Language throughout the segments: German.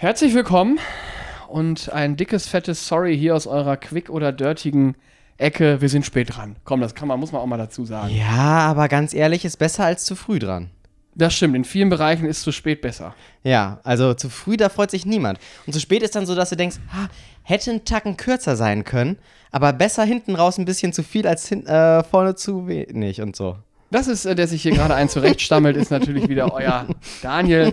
Herzlich willkommen und ein dickes, fettes Sorry hier aus eurer quick oder dirtigen Ecke. Wir sind spät dran. Komm, das kann man, muss man auch mal dazu sagen. Ja, aber ganz ehrlich, ist besser als zu früh dran. Das stimmt, in vielen Bereichen ist zu spät besser. Ja, also zu früh, da freut sich niemand. Und zu spät ist dann so, dass du denkst, ha, hätte ein Tacken kürzer sein können, aber besser hinten raus ein bisschen zu viel als hin, äh, vorne zu wenig und so. Das ist, äh, der sich hier gerade ein zurechtstammelt, ist natürlich wieder euer Daniel.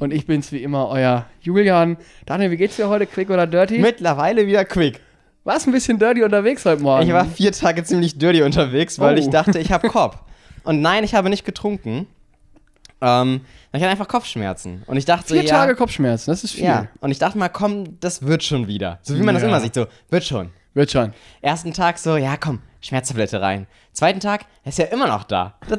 Und ich bin's wie immer, euer Julian. Daniel, wie geht's dir heute? Quick oder dirty? Mittlerweile wieder quick. Warst ein bisschen dirty unterwegs heute Morgen? Ich war vier Tage ziemlich dirty unterwegs, weil Oh. ich dachte, ich habe Kopf. Und nein, ich habe nicht getrunken. Ähm, ich hatte einfach Kopfschmerzen. Und ich dachte, Vier ja, Tage Kopfschmerzen, das ist viel. ja. Und ich dachte mal, komm, das wird schon wieder. So wie man das Ja. immer sieht, so, wird schon. Wird schon. Ersten Tag so, ja komm, Schmerztablette rein. Zweiten Tag, er ist ja immer noch da. Das,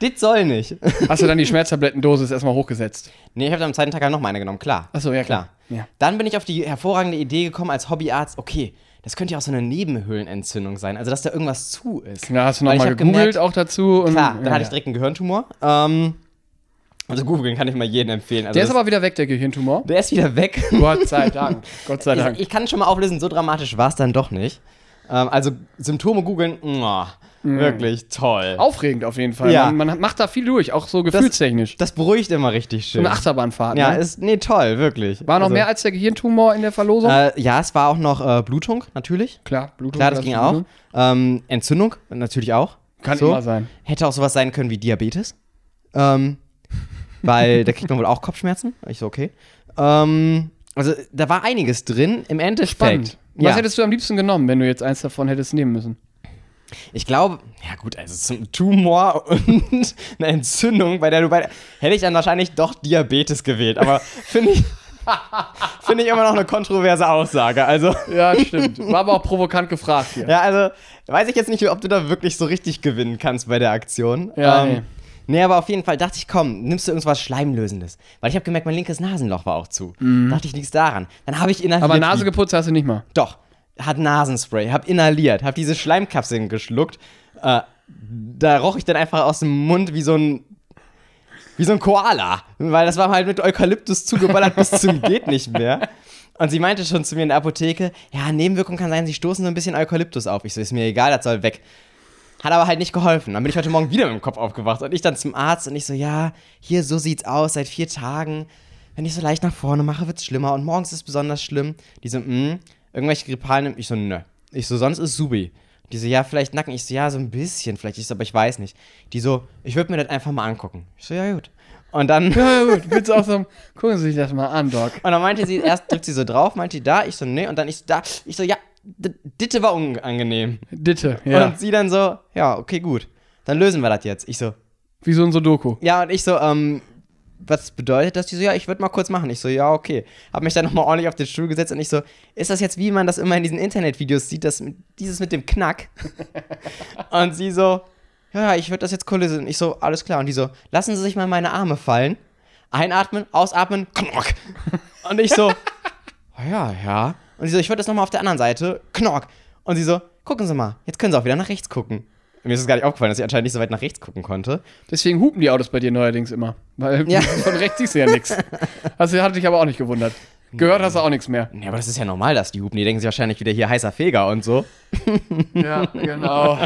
das soll nicht. Hast du dann die Schmerztablettendosis erstmal hochgesetzt? nee, ich habe am zweiten Tag halt noch mal eine genommen, klar. Achso, ja klar. Ja. Dann bin ich auf die hervorragende Idee gekommen als Hobbyarzt, okay, das könnte ja auch so eine Nebenhöhlenentzündung sein, also dass da irgendwas zu ist. Ja, hast du nochmal gegoogelt gemerkt- auch dazu? Und, Klar, dann ja, hatte ich direkt einen Gehirntumor. Ähm, also googeln kann ich mal jedem empfehlen. Also Der ist das- aber wieder weg, der Gehirntumor. der ist wieder weg. Gott sei Dank. Gott sei Dank. Ich, ich kann schon mal auflösen, so dramatisch war es dann doch nicht. Ähm, also Symptome googeln, mwah, wirklich toll. Aufregend auf jeden Fall. Ja. Man, man macht da viel durch, auch so gefühlstechnisch. Das beruhigt immer richtig so schön. eine Achterbahnfahrt. ja, ne? ist, nee, toll, wirklich. War noch Also, mehr als der Gehirntumor in der Verlosung? Äh, ja, es war auch noch äh, Blutung, natürlich. Klar, Blutung. Klar, das ging auch. Ähm, Entzündung, natürlich auch. Kann So. immer sein. Hätte auch sowas sein können wie Diabetes. Ähm, weil da kriegt man wohl auch Kopfschmerzen. Ich so, okay. Ähm, also da war einiges drin. Im Endeffekt. Spannend. Ja. Was hättest du am liebsten genommen, wenn du jetzt eins davon hättest nehmen müssen? Ich glaube, ja gut, also zum Tumor und eine Entzündung, bei der du bei hätte ich dann wahrscheinlich doch Diabetes gewählt, aber finde ich finde ich immer noch eine kontroverse Aussage. Also Ja, stimmt. War aber auch provokant gefragt hier. ja, also weiß ich jetzt nicht, ob du da wirklich so richtig gewinnen kannst bei der Aktion. Ja, ähm, nee. aber auf jeden Fall dachte ich, komm, nimmst du irgendwas Schleimlösendes, weil ich habe gemerkt, mein linkes Nasenloch war auch zu. Dachte ich, liegt's daran. Dann habe ich inhaliert. Mhm. Aber Nase geputzt hast du nicht mal. Doch, hat Nasenspray, hab inhaliert, hab diese Schleimkapseln geschluckt. Äh, da roch ich dann einfach aus dem Mund wie so ein wie so ein Koala, weil das war halt mit Eukalyptus zugeballert bis zum geht nicht mehr. Und sie meinte schon zu mir in der Apotheke, ja, Nebenwirkung kann sein, sie stoßen so ein bisschen Eukalyptus auf. Ich so, ist mir egal, das soll weg. Hat aber halt nicht geholfen. Dann bin ich heute Morgen wieder mit dem Kopf aufgewacht und ich dann zum Arzt und ich so, ja, hier, so sieht's aus, seit vier Tagen. Wenn ich so leicht nach vorne mache, wird's schlimmer und morgens ist es besonders schlimm. Die so, mh, irgendwelche Grippalen. Ich so, nö. Ich so, sonst ist Subi. Die so, ja, vielleicht Nacken. Ich so, ja, so ein bisschen vielleicht. Ich so, aber ich weiß nicht. Die so, ich würde mir das einfach mal angucken. Ich so, ja, gut. Und dann, Ja, gut. Willst du auch so, gucken Sie sich das mal an, Doc. und dann meinte sie, erst drückt sie so drauf, meinte die da, ich so, nee, und dann ich so, da, ich so, ja, Ditte war unangenehm. Ditte, ja. Und sie dann so, ja, okay, gut. Dann lösen wir das jetzt. Ich so, Wie so ein Sudoku. ja, und ich so, ähm, was bedeutet das? Die so, ja, ich würde mal kurz machen. Ich so, ja, okay. Hab mich dann nochmal ordentlich auf den Stuhl gesetzt und ich so, ist das jetzt, wie man das immer in diesen Internetvideos sieht, das, dieses mit dem Knack? und sie so, ja, ich würde das jetzt cool Und ich so, alles klar. Und die so, lassen Sie sich mal meine Arme fallen. Einatmen, ausatmen, knock. Und ich so, "Ah ja, ja. Und sie so, ich würde das nochmal auf der anderen Seite, knock. Und sie so, gucken Sie mal, jetzt können Sie auch wieder nach rechts gucken. Mir ist es gar nicht aufgefallen, dass ich anscheinend nicht so weit nach rechts gucken konnte. Deswegen hupen die Autos bei dir neuerdings immer. Weil Ja. von rechts siehst du ja nichts. Also hat dich aber auch nicht gewundert. Gehört hast du auch nichts mehr. Ja, aber das ist ja normal, dass die hupen. Die denken sich wahrscheinlich wieder hier heißer Feger und so. Ja, genau.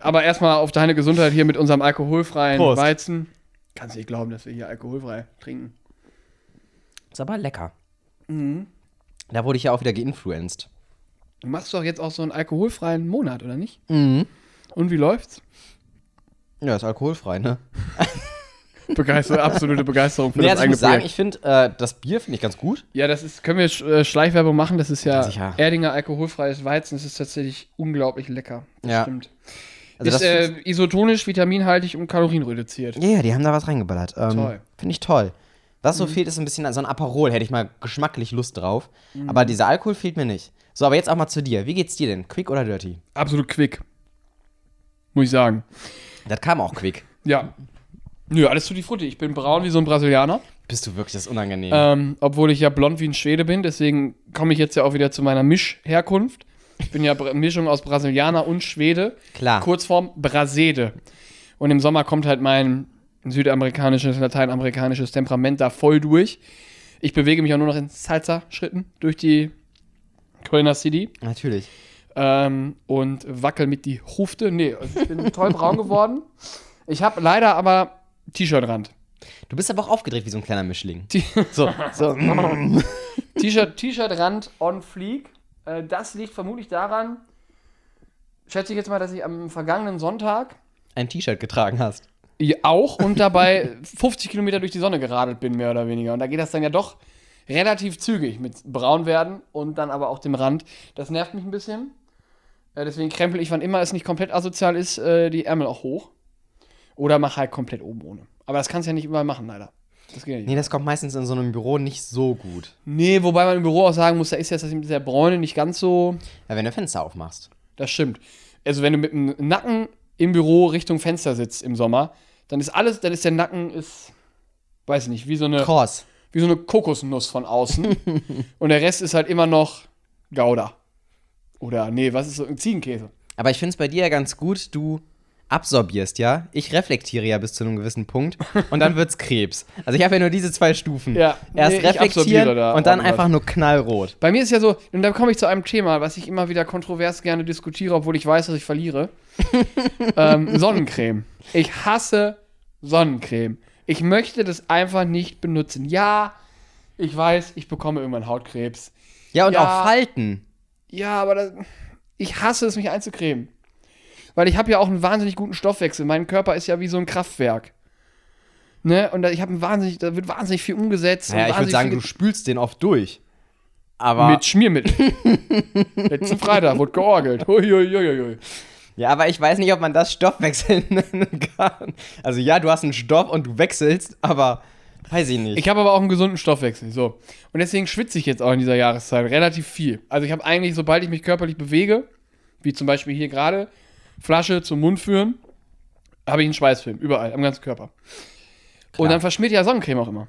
Aber erstmal auf deine Gesundheit hier mit unserem alkoholfreien Prost. Weizen. Kannst du nicht glauben, dass wir hier alkoholfrei trinken. Ist aber lecker. Da wurde ich ja auch wieder geinfluenced. Du machst doch jetzt auch so einen alkoholfreien Monat, oder nicht? Mhm. Und wie läuft's? Ja, ist alkoholfrei, ne? Begeister absolute Begeisterung für Nee, das also ich muss sagen, ich finde, äh, das Bier finde ich ganz gut. Ja, das ist, können wir Sch- äh, Schleichwerbung machen. Das ist ja, Sicher. Erdinger alkoholfreies Weizen. Das ist tatsächlich unglaublich lecker. Das Ja. stimmt. Also ist äh, isotonisch, vitaminhaltig und kalorienreduziert. Ja, ja, die haben da was reingeballert. Ähm, Toll. Finde ich toll. Was so fehlt, ist ein bisschen so ein Aperol. Hätte ich mal geschmacklich Lust drauf. Aber dieser Alkohol fehlt mir nicht. So, aber jetzt auch mal zu dir. Wie geht's dir denn? Quick oder dirty? Absolut quick. Muss ich sagen. Das kam auch quick. Ja. Nö, alles tutti frutti. Ich bin braun wie so ein Brasilianer. Bist du wirklich das unangenehm? Ähm, obwohl ich ja blond wie ein Schwede bin. Deswegen komme ich jetzt ja auch wieder zu meiner Mischherkunft. Ich bin ja Mischung aus Brasilianer und Schwede. Klar. Kurzform Brasede. Und im Sommer kommt halt mein südamerikanisches, lateinamerikanisches Temperament da voll durch. Ich bewege mich auch nur noch in Salsa-Schritten durch die Kölner City Natürlich. ähm, und wackel mit die Hufte. Nee, also ich bin toll braun geworden. Ich habe leider aber T-Shirt-Rand. Du bist aber auch aufgedreht wie so ein kleiner Mischling. T- So, so. T-Shirt, T-Shirt-Rand on fleek. Äh, das liegt vermutlich daran, schätze ich jetzt mal, dass ich am vergangenen Sonntag ein T-Shirt getragen hast. Ja, auch und dabei 50 Kilometer durch die Sonne geradelt bin, mehr oder weniger. Und da geht das dann ja doch relativ zügig mit braun werden und dann aber auch dem Rand. Das nervt mich ein bisschen. Äh, deswegen krempel ich, wann immer es nicht komplett asozial ist, äh, die Ärmel auch hoch. Oder mach halt komplett oben ohne. Aber das kannst du ja nicht überall machen, leider. Das geht ja nicht. Nee, das kommt meistens in so einem Büro nicht so gut. Nee, wobei man im Büro auch sagen muss, da ist jetzt das mit der Bräune nicht ganz so. Ja, wenn du Fenster aufmachst. Das stimmt. Also wenn du mit dem Nacken im Büro Richtung Fenster sitzt im Sommer, dann ist alles, dann ist der Nacken ist, weiß ich nicht, wie so eine, Kross. wie so eine Kokosnuss von außen. und der Rest ist halt immer noch Gouda. Oder nee, was ist so ein Ziegenkäse? Aber ich finde es bei dir ja ganz gut, du absorbierst, ja? Ich reflektiere ja bis zu einem gewissen Punkt und dann wird's Krebs. Also ich habe ja nur diese zwei Stufen. Ja, Erst nee, reflektieren da und dann einfach nur knallrot. Bei mir ist ja so, und da komme ich zu einem Thema, was ich immer wieder kontrovers gerne diskutiere, obwohl ich weiß, dass ich verliere. ähm, Sonnencreme. Ich hasse Sonnencreme. Ich möchte das einfach nicht benutzen. Ja, ich weiß, ich bekomme irgendwann Hautkrebs. Ja, und Ja. auch Falten. Ja, aber das, ich hasse es, mich einzucremen. Weil ich habe ja auch einen wahnsinnig guten Stoffwechsel. Mein Körper ist ja wie so ein Kraftwerk. Ne? Und da, ich habe ein wahnsinnig, da wird wahnsinnig viel umgesetzt. und Naja, ich würde sagen, du spülst den oft durch. Aber, Mit Schmiermittel. Letzten Freitag wurde georgelt. Huiuiuiui. ja, aber ich weiß nicht, ob man das Stoffwechsel nennen kann. Also ja, du hast einen Stoff und du wechselst, aber weiß ich nicht. Ich habe aber auch einen gesunden Stoffwechsel. So. Und deswegen schwitze ich jetzt auch in dieser Jahreszeit relativ viel. Also ich habe eigentlich, sobald ich mich körperlich bewege, wie zum Beispiel hier gerade, Flasche zum Mund führen, habe ich einen Schweißfilm. Überall, am ganzen Körper. Und dann verschmiert ja Sonnencreme auch immer.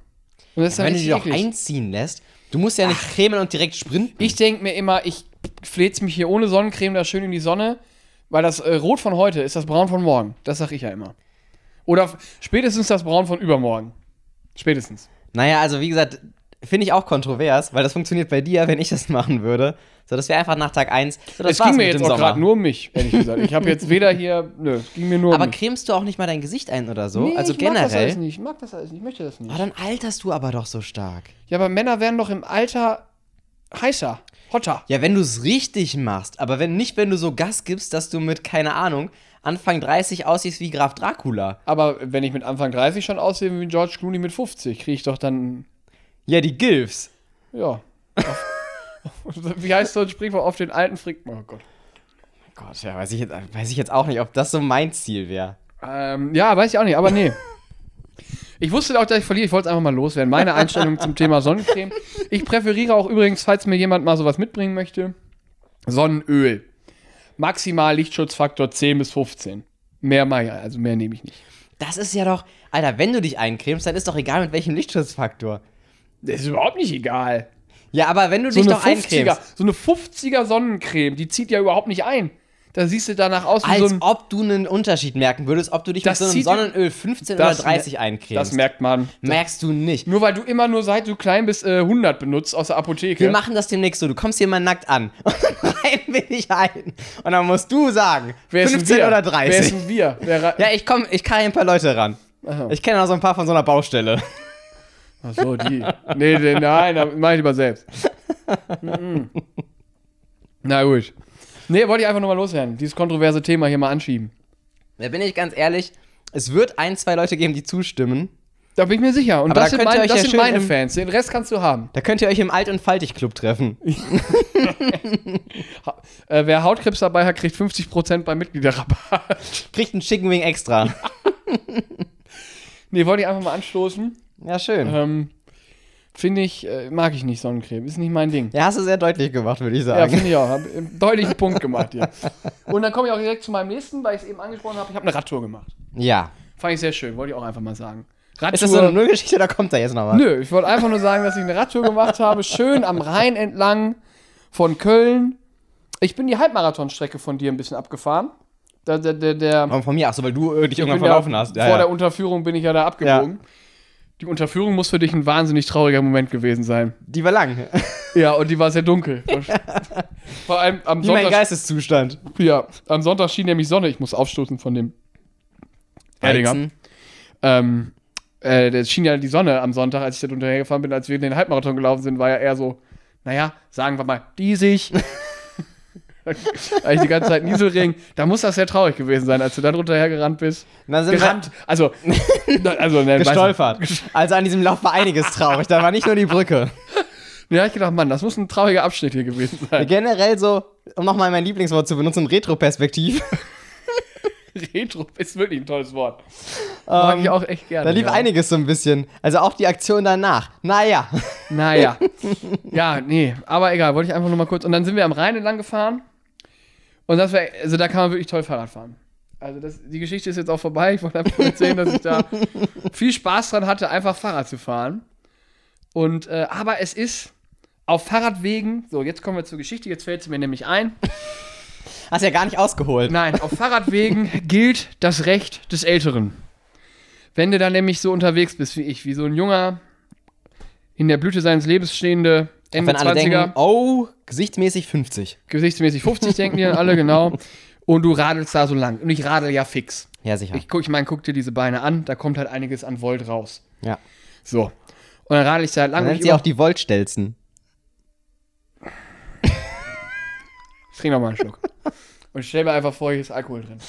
Und das ist dann Wenn du doch eklig. einziehen lässt, du musst ja nicht cremen und direkt sprinten. Ich denke mir immer, ich fläze mich hier ohne Sonnencreme da schön in die Sonne, weil das äh, Rot von heute ist das Braun von morgen. Das sage ich ja immer. Oder spätestens das Braun von übermorgen. Spätestens. Naja, also wie gesagt, finde ich auch kontrovers, weil das funktioniert bei dir, wenn ich das machen würde. So, das wäre einfach nach Tag 1. So, das Es ging mir jetzt auch gerade nur um mich, ehrlich gesagt. Ich habe jetzt weder hier, nö, es ging mir nur Aber um mich. cremst du auch nicht mal dein Gesicht ein oder so? Nee, also ich mag das alles generell. nicht. Ich mag das alles nicht. Ich möchte das nicht. Oh, dann alterst du aber doch so stark. Ja, aber Männer werden doch im Alter heißer, hotter. Ja, wenn du es richtig machst, aber wenn nicht, wenn du so Gas gibst, dass du mit, keine Ahnung, Anfang 30 aussiehst wie Graf Dracula. Aber wenn ich mit Anfang 30 schon aussehe wie George Clooney mit 50, kriege ich doch dann, Ja, die Gilfs. ja. auf, wie heißt so ein Sprichwort auf den alten Frick? Oh Gott. Gott, ja, weiß ich, jetzt, weiß ich jetzt auch nicht, ob das so mein Ziel wäre. Ähm, ja, weiß ich auch nicht, aber nee. Ich wusste auch, dass ich verliere. Ich wollte es einfach mal loswerden. Meine Einstellung zum Thema Sonnencreme. Ich präferiere auch übrigens, falls mir jemand mal sowas mitbringen möchte, Sonnenöl. Maximal Lichtschutzfaktor 10 bis 15. Mehr mal, ja, also mehr nehme ich nicht. Das ist ja doch, Alter, wenn du dich eincremst, dann ist doch egal mit welchem Lichtschutzfaktor. Das ist überhaupt nicht egal. Ja, aber wenn du So dich doch 50er, eincremst, so eine 50er Sonnencreme, die zieht ja überhaupt nicht ein. Da siehst du danach aus wie als so ein. ob du einen Unterschied merken würdest, ob du dich Das mit so einem Sonnenöl 15 das oder 30 mer- eincremst. Das merkt man. Merkst du nicht. Nur weil du immer nur seit du klein bist äh, 100 benutzt aus der Apotheke. Wir machen das demnächst so. Du kommst hier mal nackt an und dann rein bin ich ein. Und dann musst du sagen, Wer ist 15 denn wir? oder Wer ist 30. denn wir? Wer Ja, ich komm, ich kann ein paar Leute ran. Aha. Ich kenne auch so ein paar von so einer Baustelle. Ach so, die. Nee, nee nein, da mach ich lieber selbst. Mhm. Na gut. Nee, wollte ich einfach nur mal loswerden. Dieses kontroverse Thema hier mal anschieben. Da bin ich ganz ehrlich, es wird ein, zwei Leute geben, die zustimmen. Da bin ich mir sicher. Und Aber das da sind, meine, das ja sind meine im- Fans. Den Rest kannst du haben. Da könnt ihr euch im Alt- und Faltig-Club treffen. Äh, wer Hautkrebs dabei hat, kriegt 50% beim Mitgliederrabatt. Kriegt einen Chicken Wing extra. nee, wollte ich einfach mal anstoßen. Ja, schön. Ähm, finde ich, äh, mag ich nicht Sonnencreme. Ist nicht mein Ding. Ja, hast du sehr deutlich gemacht, würde ich Ja, sagen. finde ich auch. Hab einen deutlichen Punkt gemacht hier. Und dann komme ich auch direkt zu meinem nächsten, weil ich es eben angesprochen habe. Ich habe eine Radtour gemacht. Ja. Fand ich sehr schön, wollte ich auch einfach mal sagen. Radtour. Ist das so eine Nullgeschichte oder kommt da jetzt noch was? Nö, ich wollte einfach nur sagen, dass ich eine Radtour gemacht habe. Schön am Rhein entlang von Köln. Ich bin die Halbmarathonstrecke von dir ein bisschen abgefahren. Der, der, der, der von mir? Achso, weil du äh, dich ich irgendwann ja- verlaufen hast. Ja, vor ja. der Unterführung bin ich ja da abgebogen. Die Unterführung muss für dich ein wahnsinnig trauriger Moment gewesen sein. Die war lang. Ja, und die war sehr dunkel. Vor allem am Wie mein Sonntag, Geisteszustand. ja, am Sonntag schien nämlich Sonne. Ich muss aufstoßen von dem. Weizen. Ähm, äh, das schien ja die Sonne am Sonntag, als ich da drunter hergefahren bin, als wir den Halbmarathon gelaufen sind, war ja eher so, naja, sagen wir mal, diesig. Eigentlich die ganze Zeit Nieselregen. Da muss das sehr traurig gewesen sein, als du da drunter hergerannt bist. Dann sind Gerannt. Also, also ne, gestolpert. Also an diesem Lauf war einiges traurig. Da war nicht nur die Brücke. Ja, ich gedacht, Mann, das muss ein trauriger Abschnitt hier gewesen sein. Generell so, um nochmal mein Lieblingswort zu benutzen, Retro-Perspektiv. Retro ist wirklich ein tolles Wort. Mag ich auch echt gerne. Da lief ja. einiges so ein bisschen. Also auch die Aktion danach. Naja. Naja. ja, nee, aber egal, wollte ich einfach nur mal kurz. Und dann sind wir am Rhein entlang gefahren. Und das war, also da kann man wirklich toll Fahrrad fahren. Also das, die Geschichte ist jetzt auch vorbei. Ich wollte einfach erzählen, dass ich da viel Spaß dran hatte, einfach Fahrrad zu fahren. Und, äh, aber es ist auf Fahrradwegen, so jetzt kommen wir zur Geschichte, jetzt fällt sie mir nämlich ein. Hast ja gar nicht ausgeholt. Nein, auf Fahrradwegen gilt das Recht des Älteren. Wenn du da nämlich so unterwegs bist wie ich, wie so ein junger, in der Blüte seines Lebens stehende Ende Wenn alle 20er, denken, oh, gesichtsmäßig 50. gesichtsmäßig 50 denken die dann alle, genau. Und du radelst da so lang. Und ich radel ja fix. Ja, sicher. Ich, guck, ich meine, guck dir diese Beine an, da kommt halt einiges an Volt raus. ja. So. Und dann radel ich da halt lang. Man und nennt sie auch die Voltstelzen. Ich trink noch mal einen Schluck. Und stell mir einfach vor, hier ist Alkohol drin.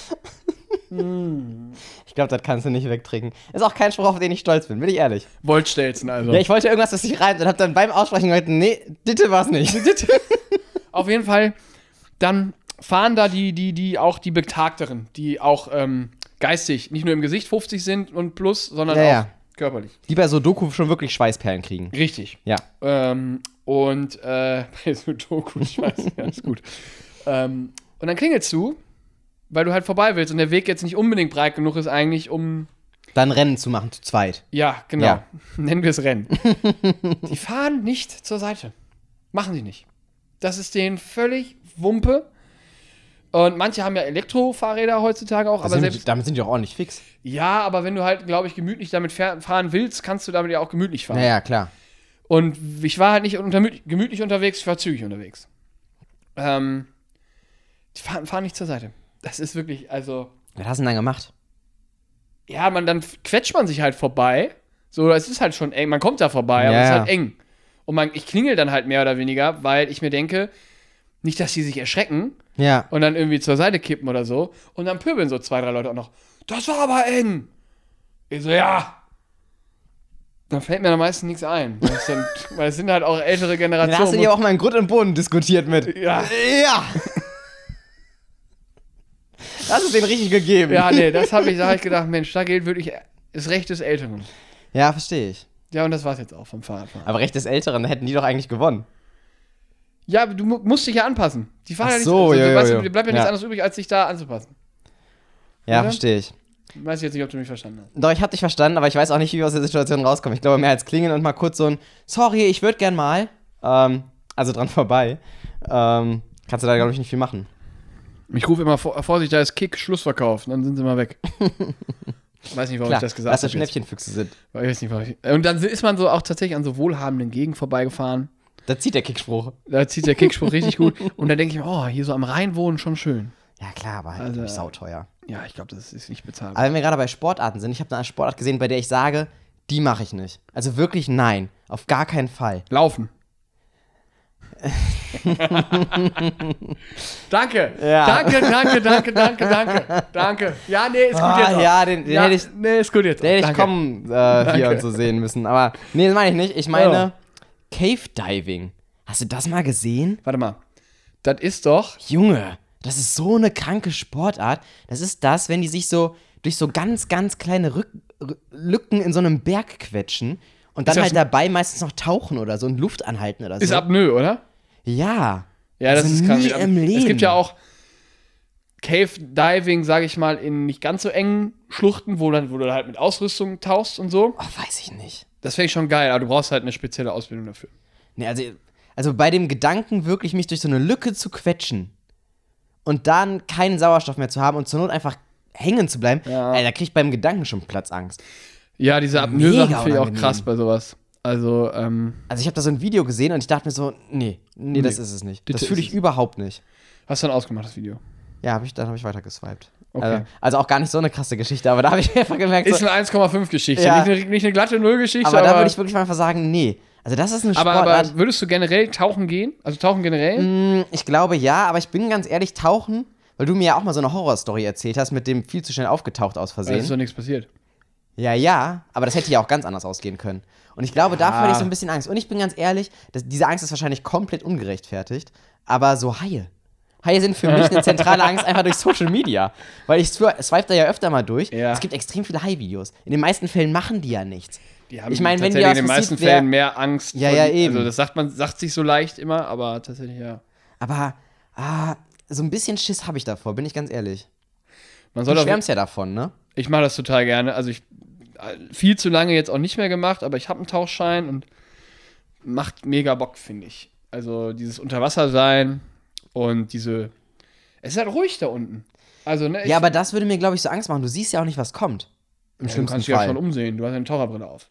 Ich glaube, das kannst du nicht wegtrinken. Ist auch kein Spruch, auf den ich stolz bin, bin ich ehrlich. Voltstelzen also. Ja, ich wollte irgendwas, das sich reimt und hab dann beim Aussprechen gehört, nee, Ditte war's nicht. Auf jeden Fall, dann fahren da die, die, die auch die Betagteren, die auch ähm, geistig, nicht nur im Gesicht 50 sind und plus, sondern Ja, auch ja. körperlich. Die bei so Doku schon wirklich Schweißperlen kriegen. Richtig. Ja. Ähm, und äh, bei so Doku, ich weiß, ja, ist gut. Ähm, und dann klingelst du, weil du halt vorbei willst und der Weg jetzt nicht unbedingt breit genug ist eigentlich, um Dann Rennen zu machen, zu zweit. Ja, genau. Ja. Nennen wir es Rennen. die fahren nicht zur Seite. Machen sie nicht. Das ist denen völlig Wumpe. Und manche haben ja Elektrofahrräder heutzutage auch, Da aber sind, selbst. damit sind die auch ordentlich fix. Ja, aber wenn du halt, glaube ich, gemütlich damit fahr- fahren willst, kannst du damit ja auch gemütlich fahren. Ja, ja, klar. Und ich war halt nicht unter, gemütlich unterwegs, ich war zügig unterwegs. Ähm, die fahren, fahren nicht zur Seite. Das ist wirklich, also. Was hast du denn dann gemacht? ja, man, dann quetscht man sich halt vorbei. So, es ist halt schon eng. Man kommt da vorbei, aber Ja, es ist ja. halt eng. Und man, ich klingel dann halt mehr oder weniger, weil ich mir denke, nicht, dass die sich erschrecken Ja. und dann irgendwie zur Seite kippen oder so. Und dann pöbeln so zwei, drei Leute auch noch. Das war aber eng. Ich so, ja. Dann fällt mir am meisten nichts ein. Weil es, dann, weil es sind halt auch ältere Generationen. hast du dir auch mal in Grund und Boden diskutiert mit. ja. Ja. Das ist den richtig gegeben. ja, nee, das habe ich, da hab ich gedacht, Mensch, da gilt wirklich das Recht des Älteren. Ja, verstehe ich. Ja, und das war's jetzt auch vom Fahrradfahren. Aber Recht des Älteren, hätten die doch eigentlich gewonnen. Ja, aber du mu musst dich ja anpassen. Die fahren Ach ja nicht so, also, ja, du ja, weißt, ja. Dir bleibt ja Ja. nichts anderes übrig, als sich da anzupassen. Ja, Oder? verstehe ich. Weiß ich jetzt nicht, ob du mich verstanden hast. Doch, ich habe dich verstanden, aber ich weiß auch nicht, wie wir aus der Situation rauskommen. Ich glaube, mehr als klingeln und mal kurz so ein Sorry, ich würde gern mal. Ähm, also dran vorbei. Ähm, kannst du da, glaube ich, nicht viel machen. Ich rufe immer vor, Vorsicht, da ist Kick, Schlussverkauf. Und dann sind sie mal weg. weiß nicht, warum ich das gesagt habe. das Schnäppchenfüchse sind. Ich weiß nicht, warum ich, und dann ist man so auch tatsächlich an so wohlhabenden Gegenden vorbeigefahren. Da zieht der Kickspruch. Da zieht der Kickspruch richtig gut. Und dann denke ich mir, oh, hier so am Rhein wohnen schon schön. Ja, klar, aber halt Also- sauteuer. Ja, ich glaube, das ist nicht bezahlbar. Aber wenn wir gerade bei Sportarten sind, ich habe eine Sportart gesehen, bei der ich sage, die mache ich nicht. Also wirklich nein. Auf gar keinen Fall. Laufen. danke. Ja. Danke, danke, danke, danke, danke. Danke. Ja, nee, ist gut Ah, jetzt. auch. ja, den- den ja, hätte ich- Nee, ist gut jetzt. Auch. hätte ich kommen äh, hier und so sehen müssen. Aber nee, das meine ich nicht. Ich meine Ja. Cave Diving. Hast du das mal gesehen? Warte mal. Das ist doch. Junge, das ist so eine kranke Sportart. Das ist das, wenn die sich so durch so ganz, ganz kleine Rück Lücken in so einem Berg quetschen und dann das halt dabei meistens noch tauchen oder so und Luft anhalten oder so. Ist Apnoe, oder? ja. Ja, das Also ist krank. nie im Leben. Es gibt ja auch Cave Diving, sage ich mal, in nicht ganz so engen Schluchten, wo, dann, wo du halt mit Ausrüstung tauchst und so. Oh, weiß ich nicht. Das finde ich schon geil, aber du brauchst halt eine spezielle Ausbildung dafür. Nee, also, also bei dem Gedanken, wirklich mich durch so eine Lücke zu quetschen und dann keinen Sauerstoff mehr zu haben und zur Not einfach hängen zu bleiben, Ja. ey, da krieg ich beim Gedanken schon Platzangst. Ja, diese Apnoe-Sachen finde ich auch krass bei sowas. Also, ähm, Also ich habe da so ein Video gesehen und ich dachte mir so, nee, nee, das Nee, ist es nicht. Das fühle ist ich überhaupt nicht. hast du dann ausgemacht, das Video? Ja, hab ich, dann habe ich weiter geswiped. Okay. Also, also auch gar nicht so eine krasse Geschichte, aber da habe ich einfach gemerkt, Ist so, eine 1,5-Geschichte, Ja. nicht, eine, nicht eine glatte Null-Geschichte, aber, aber, da würde ich wirklich mal einfach sagen, nee. Also das ist eine aber, Sportart. aber würdest du generell tauchen gehen? Also tauchen generell? Mm, ich glaube ja, aber ich bin ganz ehrlich, tauchen, weil du mir ja auch mal so eine Horrorstory erzählt hast, mit dem viel zu schnell aufgetaucht aus Da ist Versehen. doch nichts passiert. Ja, ja, aber das hätte ja auch ganz anders ausgehen können. Und ich glaube, dafür hatte ich so ein bisschen Angst. Und ich bin ganz ehrlich, das, diese Angst ist wahrscheinlich komplett ungerechtfertigt, aber so Haie. Haie sind für mich eine zentrale Angst einfach durch Social Media. Weil ich swi- swipe da ja öfter mal durch. Ja. Es gibt extrem viele Hai-Videos. In den meisten Fällen machen die ja nichts. Die haben Ich meine, wenn dir in den meisten wär- Fällen mehr Angst. Ja, vor ja, die- eben. Also das sagt man, sagt sich so leicht immer, aber tatsächlich ja. Aber ah, so ein bisschen Schiss habe ich davor, bin ich ganz ehrlich. Man Du soll auch, schwärmst ja davon, ne? ich mache das total gerne. Also ich viel zu lange jetzt auch nicht mehr gemacht, aber ich habe einen Tauchschein und macht mega Bock, finde ich. Also dieses Unterwassersein und diese. Es ist halt ruhig da unten. Also, ne, Ja, aber das würde mir, glaube ich, so Angst machen. Du siehst ja auch nicht, was kommt. Im ja, du schlimmsten kannst dich ja Fall. schon umsehen. Du hast eine Taucherbrille auf.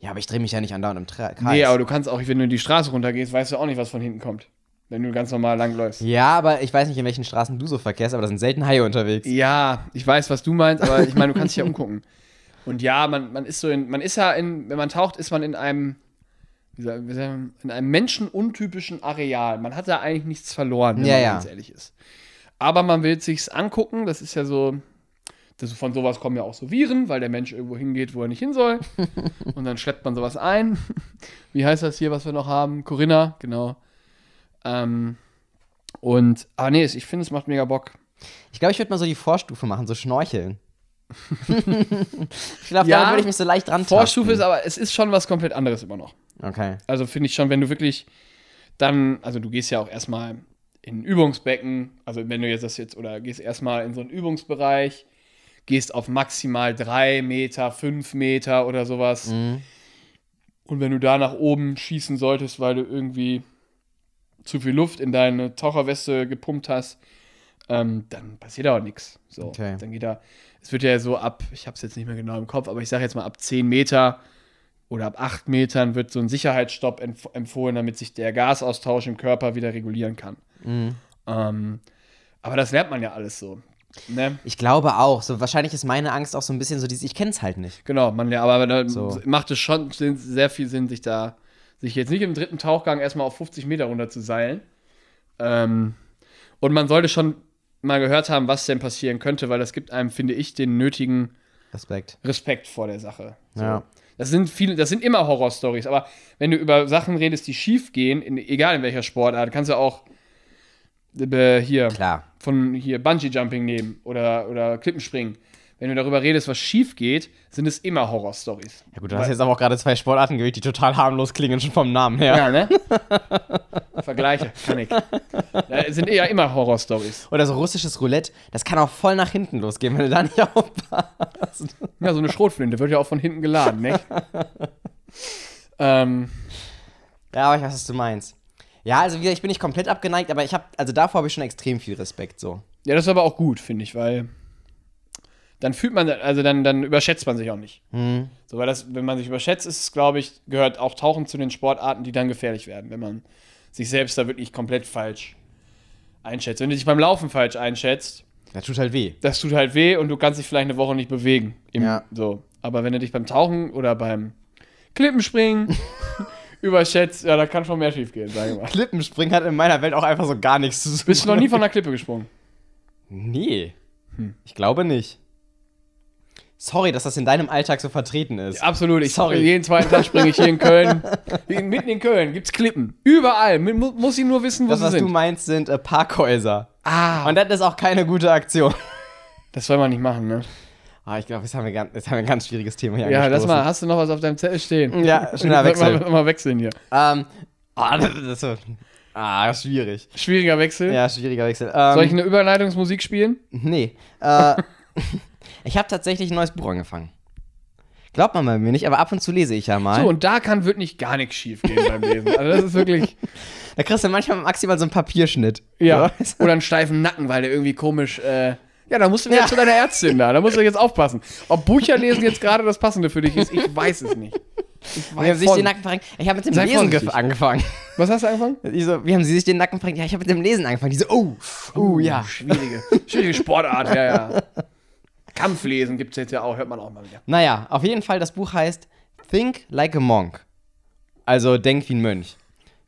ja, aber ich drehe mich ja nicht andauernd im Tra Kreis. Nee, aber du kannst auch, wenn du die Straße runtergehst, weißt du auch nicht, was von hinten kommt. Wenn du ganz normal langläufst. Ja, aber ich weiß nicht, in welchen Straßen du so verkehrst, aber da sind selten Haie unterwegs. Ja, ich weiß, was du meinst, aber ich meine, du kannst dich ja umgucken. Und ja, man, man ist so in, man ist ja in, wenn man taucht, ist man in einem, in einem menschenuntypischen Areal. Man hat da eigentlich nichts verloren, wenn Ja, man ja. ganz ehrlich ist. Aber man will sich's angucken, das ist ja so, das, von sowas kommen ja auch so Viren, weil der Mensch irgendwo hingeht, wo er nicht hin soll. Und dann schleppt man sowas ein. Wie heißt das hier, was wir noch haben? Corinna, genau. Ähm, und, aber nee, ich finde, es macht mega Bock. Ich glaube, ich würde mal so die Vorstufe machen, so schnorcheln. Ich glaube, Ja, damit würde ich mich so leicht dran Vorstufe ist aber, es ist schon was komplett anderes immer noch. Okay. Also finde ich schon, wenn du wirklich dann, also du gehst ja auch erstmal in ein Übungsbecken, also wenn du jetzt das jetzt, oder gehst erstmal in so einen Übungsbereich, gehst auf maximal drei Meter, fünf Meter oder sowas. Mhm. Und wenn du da nach oben schießen solltest, weil du irgendwie zu viel Luft in deine Taucherweste gepumpt hast, ähm, dann passiert auch nichts. So, Okay. dann geht da, es wird ja so ab, ich habe es jetzt nicht mehr genau im Kopf, aber ich sage jetzt mal ab 10 Meter oder ab 8 Metern wird so ein Sicherheitsstopp empf empfohlen, damit sich der Gasaustausch im Körper wieder regulieren kann. Mhm. Ähm, aber das lernt man ja alles so. Ne? Ich glaube auch. So, wahrscheinlich ist meine Angst auch so ein bisschen so dieses, ich kenne es halt nicht. Genau, man, ja, aber da So. macht es schon Sinn- sehr viel Sinn, sich da, sich jetzt nicht im dritten Tauchgang erstmal auf 50 Meter runter zu seilen. Ähm, und man sollte schon mal gehört haben, was denn passieren könnte, weil das gibt einem, finde ich, den nötigen Respekt. Respekt vor der Sache. So. Ja. Das sind viele, das sind immer Horrorstories, aber wenn du über Sachen redest, die schief gehen, in, egal in welcher Sportart, kannst du auch äh, hier Klar. von hier Bungee Jumping nehmen oder, oder Klippenspringen. Wenn du darüber redest, was schief geht, sind es immer Horrorstories. Ja gut, du hast jetzt aber auch gerade zwei Sportarten gewählt, die total harmlos klingen, schon vom Namen her. Ja, ne? Vergleiche, kann ich. Da sind eher immer Horrorstories. Oder so russisches Roulette, das kann auch voll nach hinten losgehen, wenn du da nicht aufpasst. Ja, so eine Schrotflinte wird ja auch von hinten geladen, ne? ähm, Ja, aber ich weiß, was du meinst. Ja, also wieder, ich bin nicht komplett abgeneigt, aber ich habe, also davor habe ich schon extrem viel Respekt, so. ja, das ist aber auch gut, finde ich, weil dann fühlt man, also dann, dann überschätzt man sich auch nicht. Hm. So, weil das, wenn man sich überschätzt, ist es, glaube ich, gehört auch Tauchen zu den Sportarten, die dann gefährlich werden, wenn man sich selbst da wirklich komplett falsch einschätzt. Wenn du dich beim Laufen falsch einschätzt, Das tut halt weh. das tut halt weh und du kannst dich vielleicht eine Woche nicht bewegen. Im, Ja. So. Aber wenn du dich beim Tauchen oder beim Klippenspringen überschätzt, ja, da kann schon mehr schief gehen, sag ich mal. Klippenspringen hat in meiner Welt auch einfach so gar nichts zu tun. Bist du noch nie von der Klippe gesprungen? Nee. Ich glaube nicht. Sorry, dass das in deinem Alltag so vertreten ist. Absolut. Ich, Sorry. Jeden zweiten Tag springe ich hier in Köln. Mitten in Köln gibt's Klippen. Überall. Mu- mu- Muss ich nur wissen, wo Das, sie was du sind. meinst, sind äh, Parkhäuser. Ah, Und das ist auch keine gute Aktion. das soll man nicht machen, ne? Ah, ich glaube, jetzt, haben wir ganz- jetzt haben wir ein ganz schwieriges Thema hier Ja, lass mal. Hast du noch was auf deinem Zettel stehen? Ja, schneller Sag mal, Wechsel. mal wechseln hier. Ähm, ah, das, das ah, schwierig. Schwieriger Wechsel. Ja, schwieriger Wechsel. Ähm, Soll ich eine Überleitungsmusik spielen? Nee. Äh, ich habe tatsächlich ein neues Buch angefangen. Glaubt man bei mir nicht, aber ab und zu lese ich ja mal. So, und da kann wirklich gar nichts schief gehen beim Lesen. Also das ist wirklich. da kriegst du manchmal maximal so einen Papierschnitt. Ja. Oder einen steifen Nacken, weil der irgendwie komisch äh, Ja, da musst du jetzt Ja. zu deiner Ärztin da. Da musst du jetzt aufpassen. Ob Bücher lesen jetzt gerade das Passende für dich ist, ich weiß es nicht. Ich Wie haben Sie sich den Nacken verrenkt? Ich habe mit dem Sei Lesen vorsichtig. gef- angefangen. Was hast du angefangen? So, wie haben Sie sich den Nacken verrenkt? Ja, ich habe mit dem Lesen angefangen. Die so, oh, oh, ja. Schwierige, schwierige Sportart, ja, ja. Kampflesen gibt es jetzt ja auch, hört man auch mal wieder. Naja, auf jeden Fall, das Buch heißt Think Like a Monk. Also denk wie ein Mönch.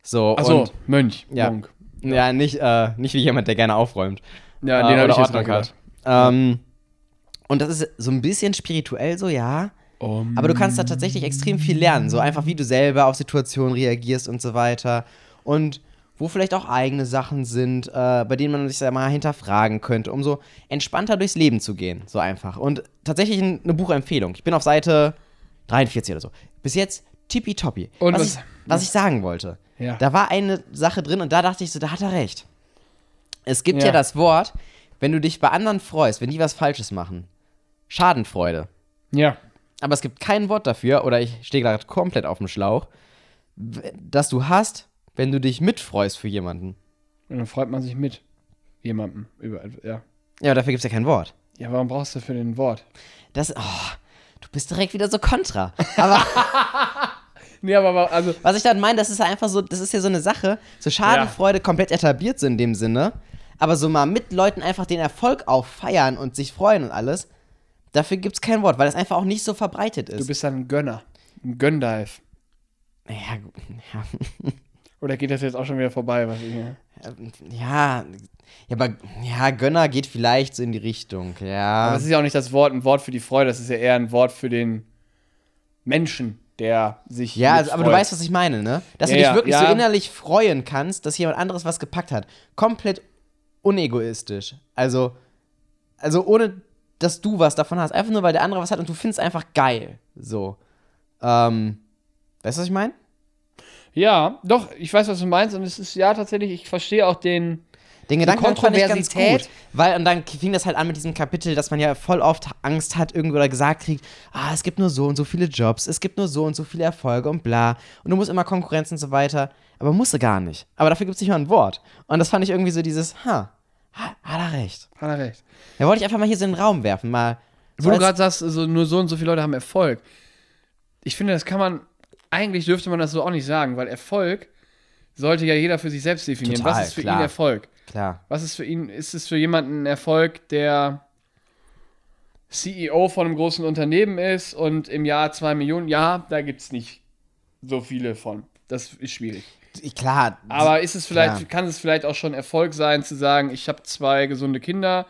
So, Achso, Mönch, Ja. Monk. ja, nicht, äh, nicht wie jemand, der gerne aufräumt. Ja, äh, den habe oder ich jetzt Ordnung mal hat. Ähm, und das ist so ein bisschen spirituell, so ja. Um, Aber du kannst da tatsächlich extrem viel lernen. So einfach, wie du selber auf Situationen reagierst und so weiter. Und wo vielleicht auch eigene Sachen sind, äh, bei denen man sich mal hinterfragen könnte, um so entspannter durchs Leben zu gehen. So einfach. Und tatsächlich ein- eine Buchempfehlung. Ich bin auf Seite 43 oder so. Bis jetzt tippitoppi. Und was, was- ich, was ich sagen wollte. Ja. Da war eine Sache drin und da dachte ich so, da hat er recht. Es gibt ja, Ja. das Wort, wenn du dich bei anderen freust, wenn die was Falsches machen. Schadenfreude. ja. Aber es gibt kein Wort dafür, oder ich stehe gerade komplett auf dem Schlauch, dass du hast, wenn du dich mitfreust für jemanden. Und dann freut man sich mit jemandem über ja. Ja, dafür gibt es ja kein Wort. Ja, warum brauchst du für den Wort? Das, oh, du bist direkt wieder so kontra. Aber Nee, aber aber- also was ich dann meine, das ist ja einfach so, das ist ja so eine Sache, so Schadenfreude komplett etabliert so in dem Sinne, aber so mal mit Leuten einfach den Erfolg auch feiern und sich freuen und alles, dafür gibt es kein Wort, weil das einfach auch nicht so verbreitet ist. du bist dann ein Gönner. Ein Gönndive. ja, gu- ja, Oder geht das jetzt auch schon wieder vorbei? Was ich, ja. ja, ja, aber ja, Gönner geht vielleicht so in die Richtung, ja. Aber es ist ja auch nicht das Wort, ein Wort für die Freude, das ist ja eher ein Wort für den Menschen, der sich. Ja, also, aber du weißt, was ich meine, ne? Dass Ja, du dich ja, wirklich so innerlich freuen kannst, dass jemand anderes was gepackt hat. Komplett unegoistisch. Also, also ohne, dass du was davon hast. Einfach nur, weil der andere was hat und du findest es einfach geil. So. Ähm, weißt du, was ich meine? Ja, doch, ich weiß, was du meinst. Und es ist ja tatsächlich, ich verstehe auch den. Den Gedanken fand ich ganz Kontroversität. gut. Weil, und dann fing das halt an mit diesem Kapitel, dass man ja voll oft Angst hat, irgendwo oder gesagt kriegt, ah, es gibt nur so und so viele Jobs, es gibt nur so und so viele Erfolge und bla. Und du musst immer Konkurrenz und so weiter. Aber musst du gar nicht. Aber dafür gibt es nicht mal ein Wort. Und das fand ich irgendwie so dieses, ha, ha hat er recht. Hat er recht. Da wollte ich einfach mal hier so in den Raum werfen, mal. Wo so du gerade sagst, so, nur so und so viele Leute haben Erfolg. Ich finde, das kann man. Eigentlich dürfte man das so auch nicht sagen, weil Erfolg sollte ja jeder für sich selbst definieren. Total, was ist für klar. ihn Erfolg? Klar. Was ist für ihn, ist es für jemanden ein Erfolg, der CEO von einem großen Unternehmen ist und im Jahr zwei Millionen? Ja, da gibt es nicht so viele von. Das ist schwierig. Klar. Aber ist es vielleicht, Klar. kann es vielleicht auch schon Erfolg sein, zu sagen, ich habe zwei gesunde Kinder,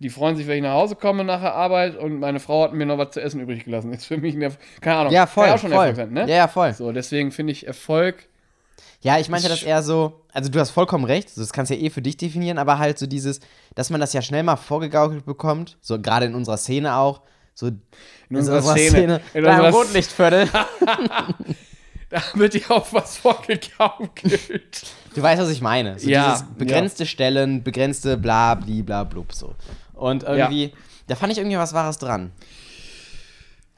die freuen sich, wenn ich nach Hause komme nach der Arbeit und meine Frau hat mir noch was zu essen übrig gelassen. Ist für mich ein Erfolg. Keine Ahnung. ja, voll. Kann ja auch schon voll. Erfolg sein, ne? Ja, ja, voll. So, deswegen finde ich Erfolg. Ja, ich meinte das eher so, also du hast vollkommen recht, das kannst du ja eh für dich definieren, aber halt so dieses, dass man das ja schnell mal vorgegaukelt bekommt, so gerade in unserer Szene auch, so in unserer Szene. In da unserer- Rotlichtviertel. Da wird dir auch was vorgegaukelt. du weißt, was ich meine. So Ja, dieses begrenzte Stellen, begrenzte bla, bli, bla, blub, so. Und irgendwie, da fand ich irgendwie was Wahres dran.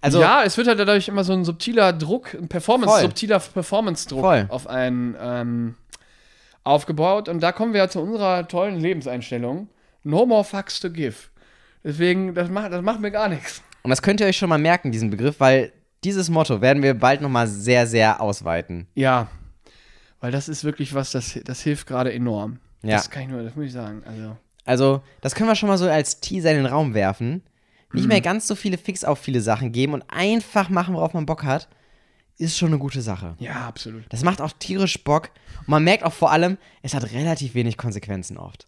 Also, ja, es wird halt dadurch immer so ein subtiler Druck, ein Performance, Voll. subtiler Performance-Druck Voll. auf einen ähm, aufgebaut. Und da kommen wir ja zu unserer tollen Lebenseinstellung. No more fucks to give. Deswegen, das macht, das macht mir gar nichts. und das könnt ihr euch schon mal merken, diesen Begriff, weil dieses Motto werden wir bald nochmal sehr, sehr ausweiten. Ja. Weil das ist wirklich was, das, das hilft gerade enorm. Ja. Das kann ich nur, das muss ich sagen. Also. Also, das können wir schon mal so als Teaser in den Raum werfen. Nicht Mhm. mehr ganz so viele Fix auf viele Sachen geben und einfach machen, worauf man Bock hat, ist schon eine gute Sache. Ja, absolut. Das macht auch tierisch Bock. Und man merkt auch vor allem, es hat relativ wenig Konsequenzen oft.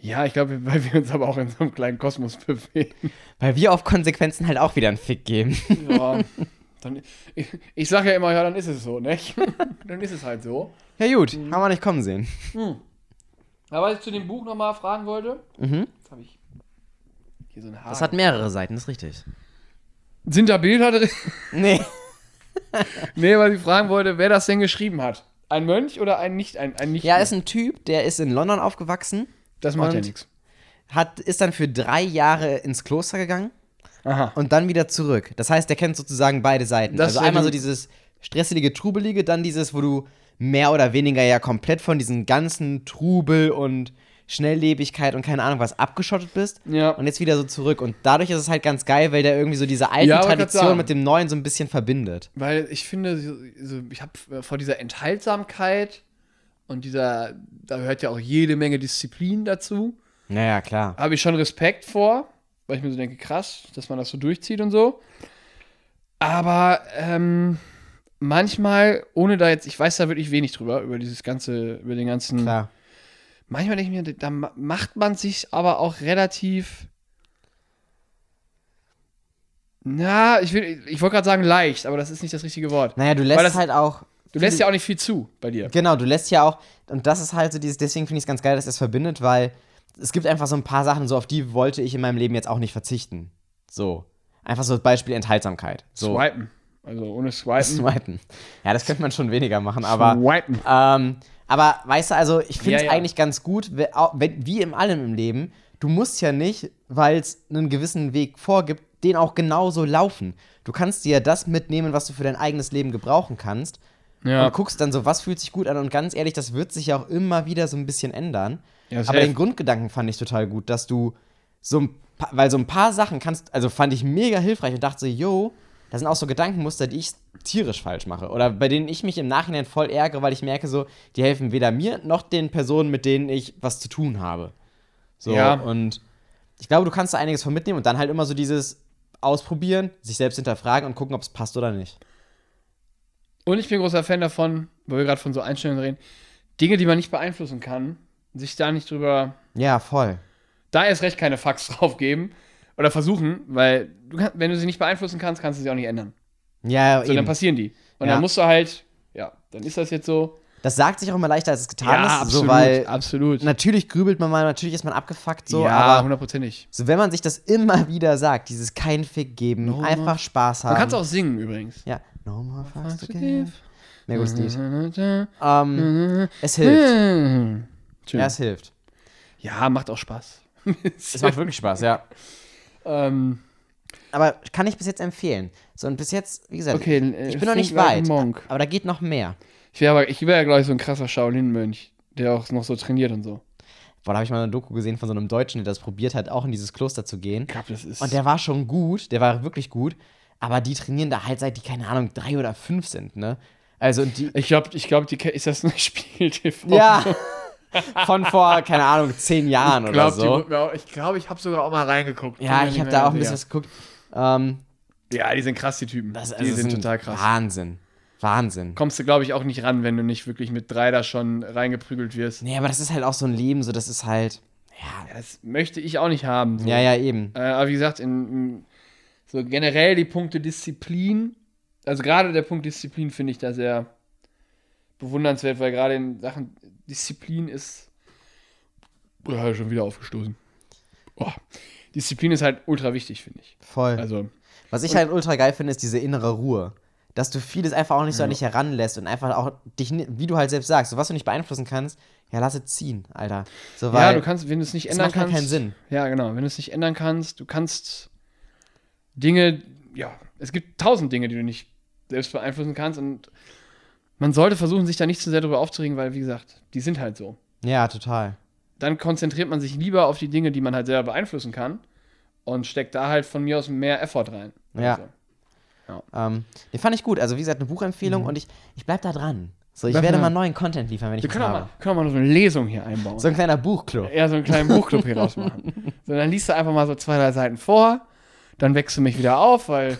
Ja, ich glaube, weil wir uns aber auch in so einem kleinen Kosmos bewegen. Weil wir auf Konsequenzen halt auch wieder einen Fick geben. Ja. Dann, ich, ich sage ja immer, ja, dann ist es so, nicht? dann ist es halt so. Ja, gut, Mhm. haben wir nicht kommen sehen. Aber was ich zu dem Buch nochmal fragen wollte, Mhm. jetzt habe ich hier so ein Haar. Das hat mehrere Seiten, das ist richtig. Sind da Bilder drin? Nee. nee, weil ich fragen wollte, wer das denn geschrieben hat. Ein Mönch oder ein nicht ein, ein nicht Ja, ist ein Typ, der ist in London aufgewachsen, Das macht ja nichts. hat, ist dann für drei Jahre ins Kloster gegangen Aha. und dann wieder zurück. Das heißt, der kennt sozusagen beide Seiten. Das also ist einmal so die- dieses stresselige, trubelige, dann dieses, wo du mehr oder weniger ja komplett von diesem ganzen Trubel und Schnelllebigkeit und keine Ahnung was abgeschottet bist Ja. und jetzt wieder so zurück. Und dadurch ist es halt ganz geil, weil der irgendwie so diese alte Ja, wollte grad Tradition sagen. mit dem Neuen so ein bisschen verbindet. Weil ich finde, so, ich habe vor dieser Enthaltsamkeit und dieser, da gehört ja auch jede Menge Disziplin dazu, Naja, klar. habe ich schon Respekt vor, weil ich mir so denke, krass, dass man das so durchzieht und so. Aber ähm, manchmal, ohne da jetzt, ich weiß da wirklich wenig drüber, über dieses ganze, über den ganzen. Klar. Manchmal denke ich mir, da ma- macht man sich aber auch relativ. Na, ich, will- ich wollte gerade sagen leicht, aber das ist nicht das richtige Wort. Naja, du lässt das- halt auch. Du lässt ja auch nicht viel zu bei dir. Genau, du lässt ja auch, und das ist halt so dieses, deswegen finde ich es ganz geil, dass es verbindet, weil es gibt einfach so ein paar Sachen, so auf die wollte ich in meinem Leben jetzt auch nicht verzichten. So. Einfach so Beispiel Enthaltsamkeit. So. Swipen. Also ohne Swipen. Swipen. Ja, das könnte man schon weniger machen, aber. Swipen. Ähm, aber weißt du, also ich finde es Ja, ja. eigentlich ganz gut, wie in allem im Leben, du musst ja nicht, weil es einen gewissen Weg vorgibt, den auch genauso laufen. Du kannst dir das mitnehmen, was du für dein eigenes Leben gebrauchen kannst. Ja. Und guckst dann so, was fühlt sich gut an. Und ganz ehrlich, das wird sich ja auch immer wieder so ein bisschen ändern. Ja, Aber den Grundgedanken fand ich total gut, dass du so ein paar, weil so ein paar Sachen kannst, also fand ich mega hilfreich und dachte so, yo, da sind auch so Gedankenmuster, die ich tierisch falsch mache. Oder bei denen ich mich im Nachhinein voll ärgere, weil ich merke so, die helfen weder mir noch den Personen, mit denen ich was zu tun habe. So, Ja. und ich glaube, du kannst da einiges von mitnehmen und dann halt immer so dieses Ausprobieren, sich selbst hinterfragen und gucken, ob es passt oder nicht. Und ich bin großer Fan davon, weil wir gerade von so Einstellungen reden, Dinge, die man nicht beeinflussen kann, sich da nicht drüber, Ja, voll. da erst recht keine Fax drauf geben oder versuchen, weil du kann, wenn du sie nicht beeinflussen kannst, kannst du sie auch nicht ändern. Ja, So, dann eben. passieren die. Und Ja. dann musst du halt, ja, dann ist das jetzt so. Das sagt sich auch immer leichter, als es getan ist, so, weil absolut. natürlich grübelt man mal, natürlich ist man abgefuckt so, ja, aber hundertprozentig. so wenn man sich das immer wieder sagt, dieses kein Fick geben, No einfach Spaß haben. Du kannst auch singen übrigens. ja, no more fucks to give. Lied. Mhm. Ähm, es hilft. Schön. Ja, es hilft. Ja, macht auch Spaß. Es macht wirklich Spaß, ja. ähm, Aber kann ich bis jetzt empfehlen. So, und bis jetzt, wie gesagt, okay, äh, ich bin noch nicht weit, Monk. aber da geht noch mehr. Ich wäre wäre ja, glaube ich, so ein krasser Shaolin-Mönch, der auch noch so trainiert und so. Boah, da habe ich mal eine Doku gesehen von so einem Deutschen, der das probiert hat, auch in dieses Kloster zu gehen. Ich glaube, das ist. Und der war schon gut, der war wirklich gut, aber die trainieren da halt seit die, keine Ahnung, drei oder fünf sind, ne? Also, die, ich glaube, ich glaub, die ist das nur Spiegel TV. Ja. Von vor, keine Ahnung, zehn Jahren ich oder glaube, so. ich, glaub, ich habe sogar auch mal reingeguckt. Ja, ich habe da auch ein bisschen was geguckt. Ähm, Ja, die sind krass, die Typen. das, die also sind das total krass. Wahnsinn. Wahnsinn. Kommst du, glaube ich, auch nicht ran, wenn du nicht wirklich mit drei da schon reingeprügelt wirst. Nee, aber das ist halt auch so ein Leben, so das ist halt. Ja, Ja, das möchte ich auch nicht haben. So. ja, ja, eben. Äh, aber wie gesagt, in, in, so generell die Punkte Disziplin, also gerade der Punkt Disziplin finde ich da sehr bewundernswert, weil gerade in Sachen Disziplin ist. Boah, schon wieder aufgestoßen. Boah. Disziplin ist halt ultra wichtig, finde ich. Voll. Also, Was ich halt ultra geil finde, ist diese innere Ruhe. Dass du vieles einfach auch nicht so an dich heranlässt und einfach auch dich, wie du halt selbst sagst, so was du nicht beeinflussen kannst, ja, lass es ziehen, Alter. So, ja, du kannst, wenn du es nicht ändern macht halt kannst. keinen Sinn. Ja, genau. Wenn du es nicht ändern kannst, du kannst Dinge, ja, es gibt tausend Dinge, die du nicht selbst beeinflussen kannst und man sollte versuchen, sich da nicht zu sehr darüber aufzuregen, weil, wie gesagt, die sind halt so. Ja, total. Dann konzentriert man sich lieber auf die Dinge, die man halt selber beeinflussen kann und steckt da halt von mir aus mehr Effort rein. Ja. Also, Ähm, den fand ich gut. Also, wie gesagt, eine Buchempfehlung und ich, ich bleib da dran. So, ich werde mal neuen Content liefern, wenn ich wir können auch, habe. mal, können mal so eine Lesung hier einbauen. So ein kleiner Buchclub. eher so einen kleinen Buchclub hier rausmachen. So, dann liest du einfach mal so zwei, drei Seiten vor, dann wächst du mich wieder auf, weil.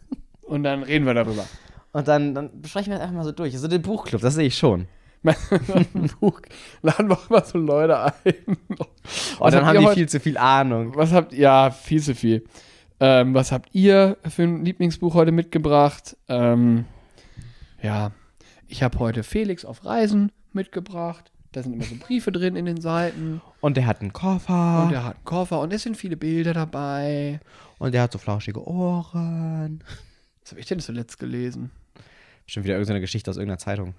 und dann reden wir darüber. Und dann, dann besprechen wir das einfach mal so durch. So den Buchclub, das sehe ich schon. Buch laden wir auch immer so Leute ein. Und Was dann haben ihr die heute- viel zu viel Ahnung. Was habt ja viel zu viel. Ähm, was habt ihr für ein Lieblingsbuch heute mitgebracht? Ähm, ja, ich habe heute Felix auf Reisen mitgebracht. Da sind immer so Briefe drin in den Seiten. Und der hat einen Koffer. Und er hat einen Koffer und es sind viele Bilder dabei. Und der hat so flauschige Ohren. Was habe ich denn zuletzt gelesen? Schon wieder irgendeine Geschichte aus irgendeiner Zeitung.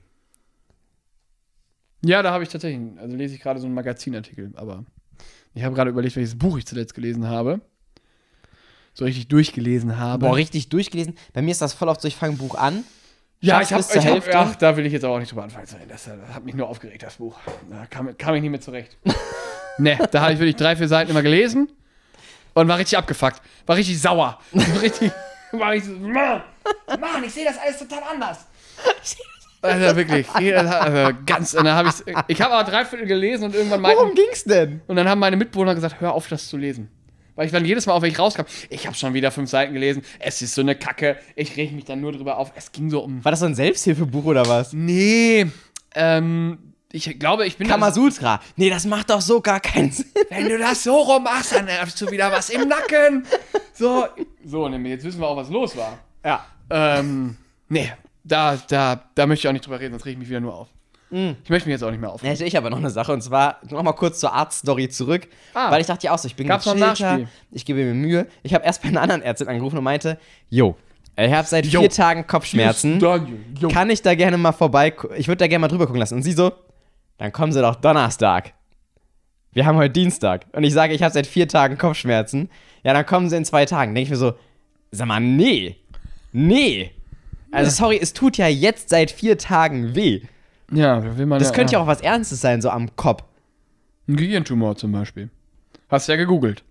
Ja, da habe ich tatsächlich, also lese ich gerade so einen Magazinartikel, aber ich habe gerade überlegt, welches Buch ich zuletzt gelesen habe. So richtig durchgelesen habe. Boah, richtig durchgelesen. Bei mir ist das voll oft so, ich fange ein Buch an. ja, ich habe, ich hab, ach, da will ich jetzt aber auch nicht drüber anfangen. Das, das hat mich nur aufgeregt, das Buch. Da kam, kam ich nicht mehr zurecht. Ne, da habe ich wirklich drei, vier Seiten immer gelesen und war richtig abgefuckt. War richtig sauer. War richtig, war richtig so, Mann, Mann, ich sehe das alles total anders. Also wirklich, also ganz, und dann habe ich, ich habe aber drei Viertel gelesen und irgendwann meinten, Worum ging's denn? und dann haben meine Mitbewohner gesagt, hör auf, das zu lesen. Weil ich dann jedes Mal, auf wenn ich rauskam, ich habe schon wieder fünf Seiten gelesen, es ist so eine Kacke, ich reg mich dann nur drüber auf. Es ging so um. War das so ein Selbsthilfebuch oder was? Nee, ähm, ich glaube, ich bin. Kamasutra. Nee, das macht doch so gar keinen Sinn. wenn du das so rum machst, dann hast du wieder was im Nacken. So, so, nämlich, jetzt wissen wir auch, was los war. Ja. Ähm, nee, da, da, da möchte ich auch nicht drüber reden, sonst reg ich mich wieder nur auf. Ich möchte mich jetzt auch nicht mehr aufregen. hätte ich aber noch eine Sache und zwar nochmal kurz zur Arztstory zurück, Ah. weil ich dachte ja auch so, ich bin Gab's gechillter, Nachspiel? ich gebe mir Mühe. Ich habe erst bei einer anderen Ärztin angerufen und meinte, jo, ich habe seit Jo. vier Tagen Kopfschmerzen, Daniel, jo. kann ich da gerne mal vorbei, ich würde da gerne mal drüber gucken lassen. Und sie so, dann kommen Sie doch Donnerstag. Wir haben heute Dienstag. Und ich sage, ich habe seit vier Tagen Kopfschmerzen. Ja, dann kommen Sie in zwei Tagen. Denke ich mir so, sag mal, nee, nee. Also sorry, es tut ja jetzt seit vier Tagen weh. Ja, da will man Das ja, könnte ja auch was Ernstes sein, so am Kopf. Ein Gehirntumor zum Beispiel. Hast ja gegoogelt.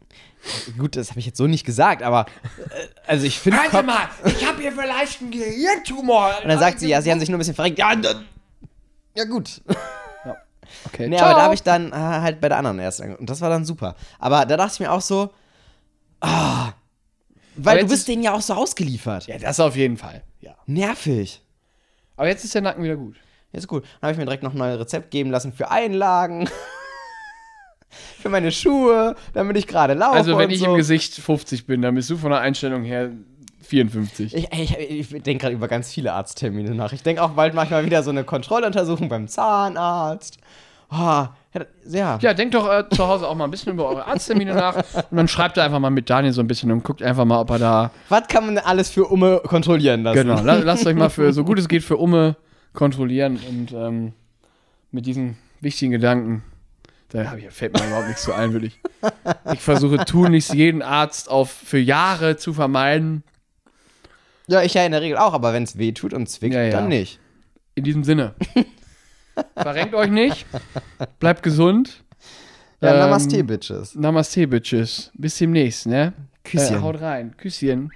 Gut, das habe ich jetzt so nicht gesagt, aber äh, also ich finde. Kopf- mal, ich habe hier vielleicht einen Gehirntumor. Und dann sagt sie, ja, sie haben sich nur ein bisschen verrenkt. Ja, dann- ja gut. Okay, Nee, ciao. aber da habe ich dann äh, halt bei der anderen erst und das war dann super. Aber da dachte ich mir auch so, ah, weil du bist ist- denen ja auch so ausgeliefert. Ja, das auf jeden Fall. Ja. Nervig. Aber jetzt ist der Nacken wieder gut. Jetzt ist gut. Dann habe ich mir direkt noch ein neues Rezept geben lassen für Einlagen. für meine Schuhe, damit ich gerade laufe. Also, wenn ich so. im Gesicht 50 bin, dann bist du von der Einstellung her 54. Ich, ich, ich denke gerade über ganz viele Arzttermine nach. Ich denke auch bald manchmal wieder so eine Kontrolluntersuchung beim Zahnarzt. Oh, ja, ja. Denkt doch äh, zu Hause auch mal ein bisschen über eure Arzttermine nach und dann schreibt er einfach mal mit Daniel so ein bisschen und guckt einfach mal, ob er da. Was kann man alles für Umme kontrollieren lassen? Genau, la lasst euch mal für so gut es geht für Umme kontrollieren und ähm, mit diesen wichtigen Gedanken. Da fällt mir überhaupt nichts zu ein, würde ich. Ich versuche tunlichst jeden Arzt auf für Jahre zu vermeiden. Ja, ich ja in der Regel auch, aber wenn es weh tut und zwickt, Ja, ja. dann nicht. In diesem Sinne. Verrenkt euch nicht. Bleibt gesund. Ja, Ähm, Namaste, Bitches. Namaste, Bitches. Bis demnächst, ne? Küsschen. Äh, haut rein. Küsschen.